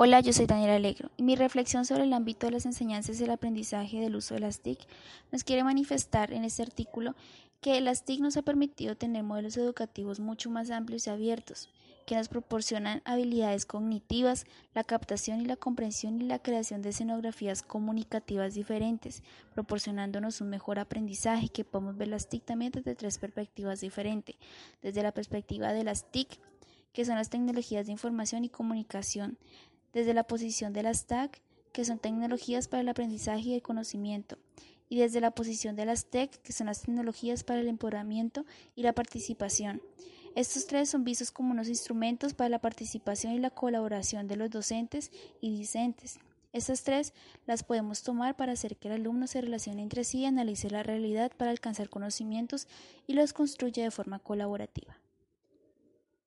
Hola, yo soy Daniela Alegro y mi reflexión sobre el ámbito de las enseñanzas y el aprendizaje del uso de las TIC nos quiere manifestar en este artículo que las TIC nos ha permitido tener modelos educativos mucho más amplios y abiertos, que nos proporcionan habilidades cognitivas, la captación y la comprensión y la creación de escenografías comunicativas diferentes, proporcionándonos un mejor aprendizaje que podemos ver las TIC también desde tres perspectivas diferentes, desde la perspectiva de las TIC, que son las tecnologías de información y comunicación, desde la posición de las TAC, que son tecnologías para el aprendizaje y el conocimiento, y desde la posición de las TEC, que son las tecnologías para el empoderamiento y la participación. Estos tres son vistos como unos instrumentos para la participación y la colaboración de los docentes y discentes. Estas tres las podemos tomar para hacer que el alumno se relacione entre sí y analice la realidad para alcanzar conocimientos y los construya de forma colaborativa.